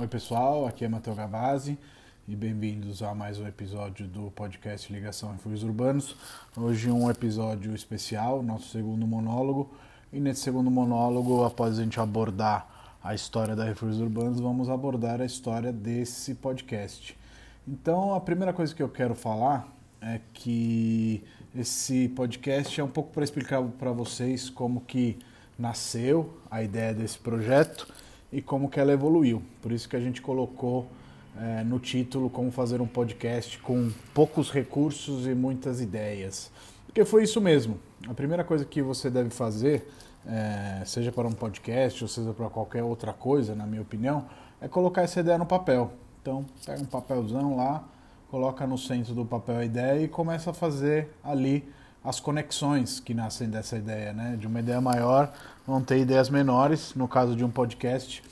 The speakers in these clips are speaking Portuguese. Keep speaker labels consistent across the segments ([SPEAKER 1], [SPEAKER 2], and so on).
[SPEAKER 1] Oi pessoal, aqui é Matheus Gavazzi e bem-vindos a mais um episódio do podcast Ligação Refúgios Urbanos. Hoje um episódio especial, nosso segundo monólogo. E nesse segundo monólogo, após a gente abordar a história da Refúgios Urbanos, vamos abordar a história desse podcast. Então, a primeira coisa que eu quero falar é que esse podcast é um pouco para explicar para vocês como que nasceu a ideia desse projeto e como que ela evoluiu. Por isso que a gente colocou é, no título como fazer um podcast com poucos recursos e muitas ideias. Porque foi isso mesmo. A primeira coisa que você deve fazer, é, seja para um podcast ou seja para qualquer outra coisa, na minha opinião, é colocar essa ideia no papel. Então, pega um papelzão lá, coloca no centro do papel a ideia e começa a fazer ali as conexões que nascem dessa ideia, né? De uma ideia maior vão ter ideias menores, no caso de um podcast,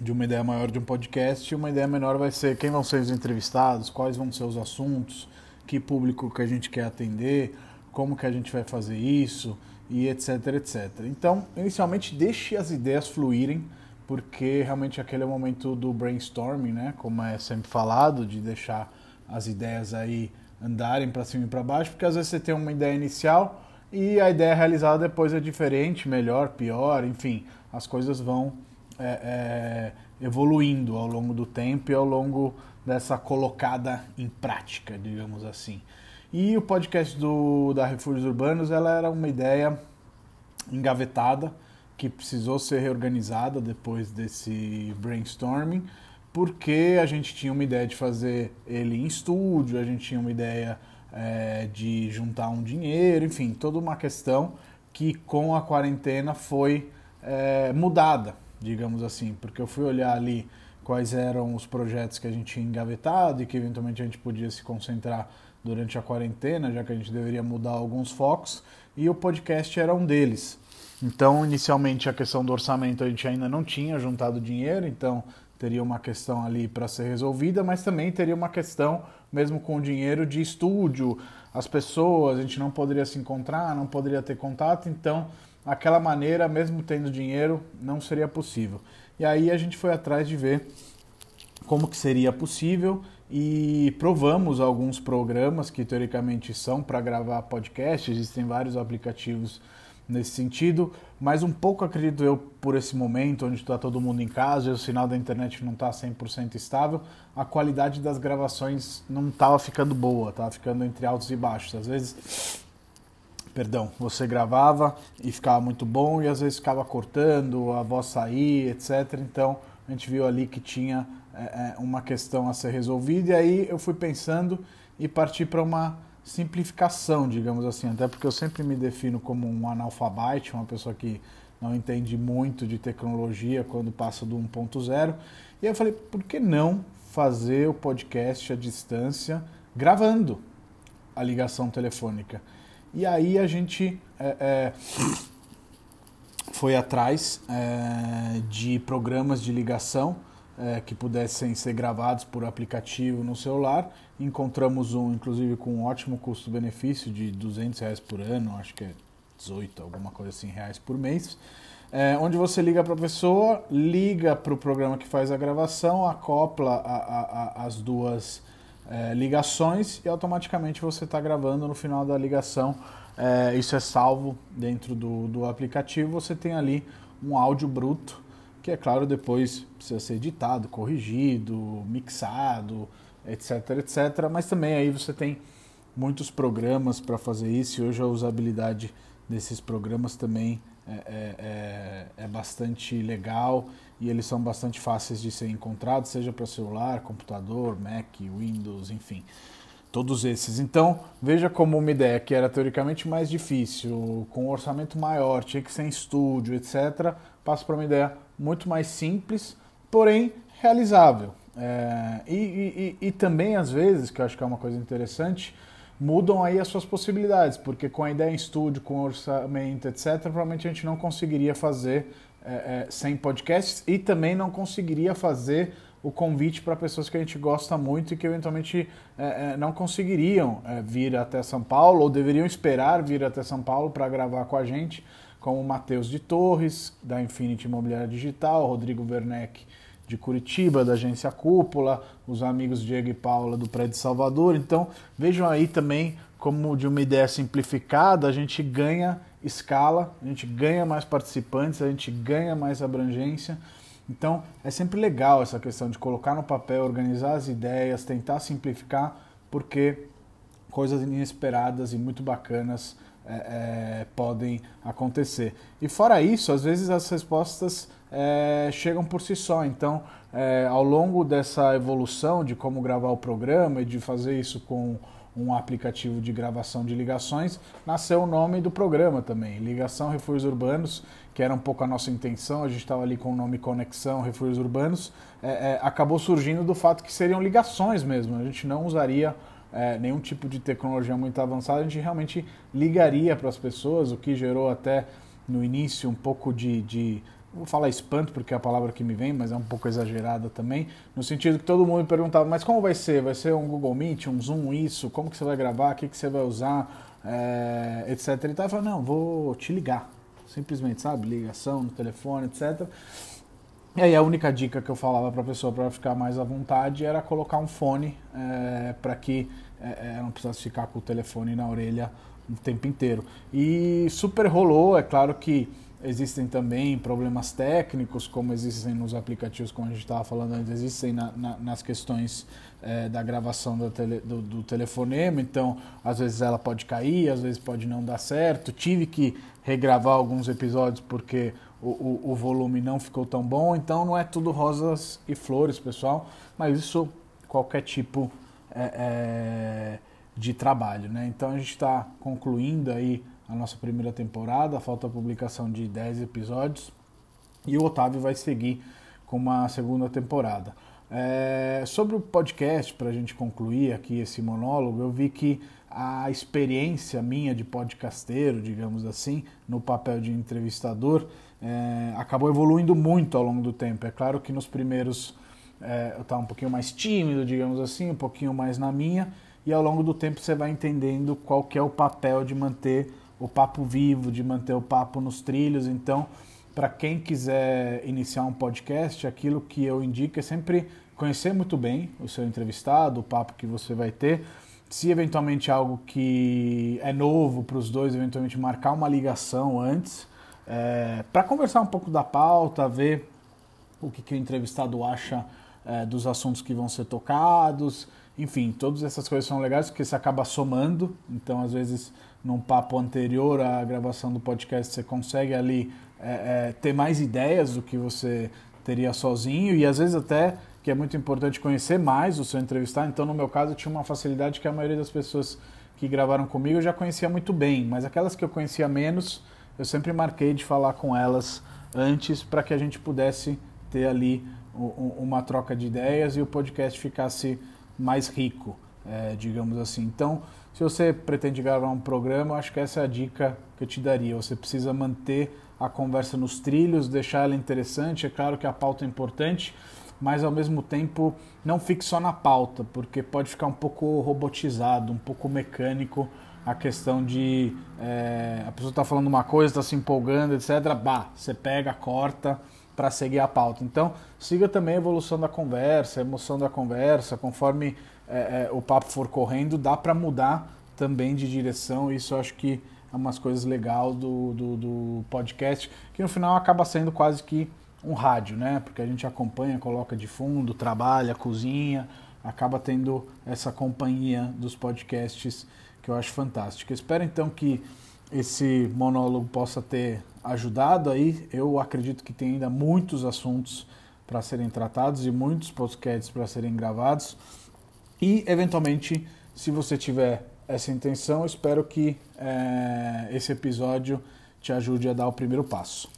[SPEAKER 1] de uma ideia maior de um podcast, uma ideia menor vai ser quem vão ser os entrevistados, quais vão ser os assuntos, que público que a gente quer atender, como que a gente vai fazer isso e etc, etc. Então, inicialmente deixe as ideias fluírem, porque realmente aquele é o momento do brainstorming, né? Como é sempre falado, de deixar as ideias aí andarem para cima e para baixo, porque às vezes você tem uma ideia inicial e a ideia realizada depois é diferente, melhor, pior, enfim, as coisas vão é, é, evoluindo ao longo do tempo e ao longo dessa colocada em prática, digamos assim. E o podcast do, da Refúgios Urbanos ela era uma ideia engavetada que precisou ser reorganizada depois desse brainstorming porque a gente tinha uma ideia de fazer ele em estúdio, a gente tinha uma ideia é, de juntar um dinheiro, enfim, toda uma questão que com a quarentena foi é, mudada, digamos assim, porque eu fui olhar ali quais eram os projetos que a gente tinha engavetado e que eventualmente a gente podia se concentrar durante a quarentena, já que a gente deveria mudar alguns focos, e o podcast era um deles. Então, inicialmente, a questão do orçamento a gente ainda não tinha juntado dinheiro, então teria uma questão ali para ser resolvida, mas também teria uma questão, mesmo com o dinheiro, de estúdio, as pessoas, a gente não poderia se encontrar, não poderia ter contato, então aquela maneira, mesmo tendo dinheiro, não seria possível. E aí a gente foi atrás de ver como que seria possível e provamos alguns programas que teoricamente são para gravar podcast, existem vários aplicativos nesse sentido, mas um pouco acredito eu por esse momento onde está todo mundo em casa e o sinal da internet não está 100% estável, a qualidade das gravações não estava ficando boa, estava ficando entre altos e baixos. Às vezes, perdão, você gravava e ficava muito bom e às vezes ficava cortando, a voz sair, etc. Então a gente viu ali que tinha é, uma questão a ser resolvida e aí eu fui pensando e parti para uma simplificação, digamos assim, até porque eu sempre me defino como um analfabete, uma pessoa que não entende muito de tecnologia quando passa do 1.0. E eu falei, por que não fazer o podcast à distância gravando a ligação telefônica? E aí a gente é, é, foi atrás é, de programas de ligação é, que pudessem ser gravados por aplicativo no celular. Encontramos um, inclusive, com um ótimo custo-benefício de 200 reais por ano, acho que é 18, alguma coisa assim, reais por mês. É, onde você liga para a pessoa, liga para o programa que faz a gravação, acopla a, a, a, as duas é, ligações e automaticamente você está gravando no final da ligação. É, isso é salvo dentro do, do aplicativo. Você tem ali um áudio bruto que é claro depois precisa ser editado, corrigido, mixado, etc, etc. Mas também aí você tem muitos programas para fazer isso e hoje a usabilidade desses programas também é, é, é, é, bastante legal e eles são bastante fáceis de ser encontrados, seja para celular, computador, Mac, Windows, enfim, todos esses. Então veja como uma ideia que era teoricamente mais difícil, com um orçamento maior, tinha que ser em estúdio, etc., passa para uma ideia muito mais simples, porém realizável. É, e, e, e, também, às vezes, que eu acho que é uma coisa interessante, mudam aí as suas possibilidades, porque com a ideia em estúdio, com orçamento, etc., provavelmente a gente não conseguiria fazer é, é, sem podcasts e também não conseguiria fazer o convite para pessoas que a gente gosta muito e que eventualmente é, é não conseguiriam é, vir até São Paulo ou deveriam esperar vir até São Paulo para gravar com a gente como Matheus de Torres, da Infinity Imobiliária Digital, Rodrigo Werneck, de Curitiba, da agência Cúpula, os amigos Diego e Paula do Prédio Salvador. Então vejam aí também como de uma ideia simplificada a gente ganha escala, a gente ganha mais participantes, a gente ganha mais abrangência. Então é sempre legal essa questão de colocar no papel, organizar as ideias, tentar simplificar, porque coisas inesperadas e muito bacanas é, é, podem acontecer. E fora isso, às vezes as respostas é, chegam por si só. Então, é, ao longo dessa evolução de como gravar o programa e de fazer isso com um aplicativo de gravação de ligações, nasceu o nome do programa também, Ligação Refúgios Urbanos, que era um pouco a nossa intenção, a gente estava ali com o nome Conexão Refúgios Urbanos, é, é, acabou surgindo do fato que seriam ligações mesmo, a gente não usaria é, nenhum tipo de tecnologia muito avançada, a gente realmente ligaria para as pessoas, o que gerou até no início um pouco de, de vou falar espanto porque é a palavra que me vem, mas é um pouco exagerada também, no sentido que todo mundo perguntava, mas como vai ser? Vai ser um Google Meet, um Zoom, isso? Como que você vai gravar? O que, que você vai usar? É, etc. E tal. Não, vou te ligar. Simplesmente, sabe? Ligação no telefone, etc. E aí a única dica que eu falava para a pessoa para ficar mais à vontade era colocar um fone é, para que é, não precisasse ficar com o telefone na orelha o tempo inteiro. E super rolou, é claro que Existem também problemas técnicos, como existem nos aplicativos, como a gente estava falando antes, existem na, na, nas questões é, da gravação do, tele, do, do, telefonema. Então, às vezes ela pode cair, às vezes pode não dar certo. Tive que regravar alguns episódios porque o, o, o volume não ficou tão bom. Então, não é tudo rosas e flores, pessoal, mas isso qualquer tipo é, é, de trabalho. Né? Então, a gente está concluindo aí a nossa primeira temporada, falta a publicação de 10 episódios e o Otávio vai seguir com uma segunda temporada. É, sobre o podcast, para a gente concluir aqui esse monólogo, eu vi que a experiência minha de podcasteiro, digamos assim, no papel de entrevistador, é, acabou evoluindo muito ao longo do tempo. É claro que nos primeiros é, eu estava um pouquinho mais tímido, digamos assim, um pouquinho mais na minha, e ao longo do tempo você vai entendendo qual que é o papel de manter o papo vivo, de manter o papo nos trilhos. Então, para quem quiser iniciar um podcast, aquilo que eu indico é sempre conhecer muito bem o seu entrevistado, o papo que você vai ter. Se eventualmente algo que é novo para os dois, eventualmente marcar uma ligação antes, é, para conversar um pouco da pauta, ver o que, que o entrevistado acha é, dos assuntos que vão ser tocados, enfim, todas essas coisas são legais porque você acaba somando, então às vezes num papo anterior à gravação do podcast, você consegue ali é, é, ter mais ideias do que você teria sozinho. E às vezes até que é muito importante conhecer mais o seu entrevistado. Então, no meu caso, eu tinha uma facilidade que a maioria das pessoas que gravaram comigo eu já conhecia muito bem, mas aquelas que eu conhecia menos, eu sempre marquei de falar com elas antes para que a gente pudesse ter ali uma troca de ideias e o podcast ficasse mais rico, é, digamos assim. Então, se você pretende gravar um programa, acho que essa é a dica que eu te daria. Você precisa manter a conversa nos trilhos, deixar ela interessante. É claro que a pauta é importante, mas ao mesmo tempo não fique só na pauta, porque pode ficar um pouco robotizado, um pouco mecânico a questão de é, a pessoa está falando uma coisa, está se empolgando, etc. Bah, você pega, corta para seguir a pauta. Então, siga também a evolução da conversa, a emoção da conversa, conforme é, é, o papo for correndo, dá para mudar também de direção. Isso eu acho que é umas coisas legais do, do, do, podcast, que no final acaba sendo quase que um rádio, né? Porque a gente acompanha, coloca de fundo, trabalha, cozinha, acaba tendo essa companhia dos podcasts que eu acho fantástica. espero então que esse monólogo possa ter ajudado aí. Eu acredito que tem ainda muitos assuntos para serem tratados e muitos podcasts para serem gravados. E, eventualmente, se você tiver essa intenção, espero que é, esse episódio te ajude a dar o primeiro passo.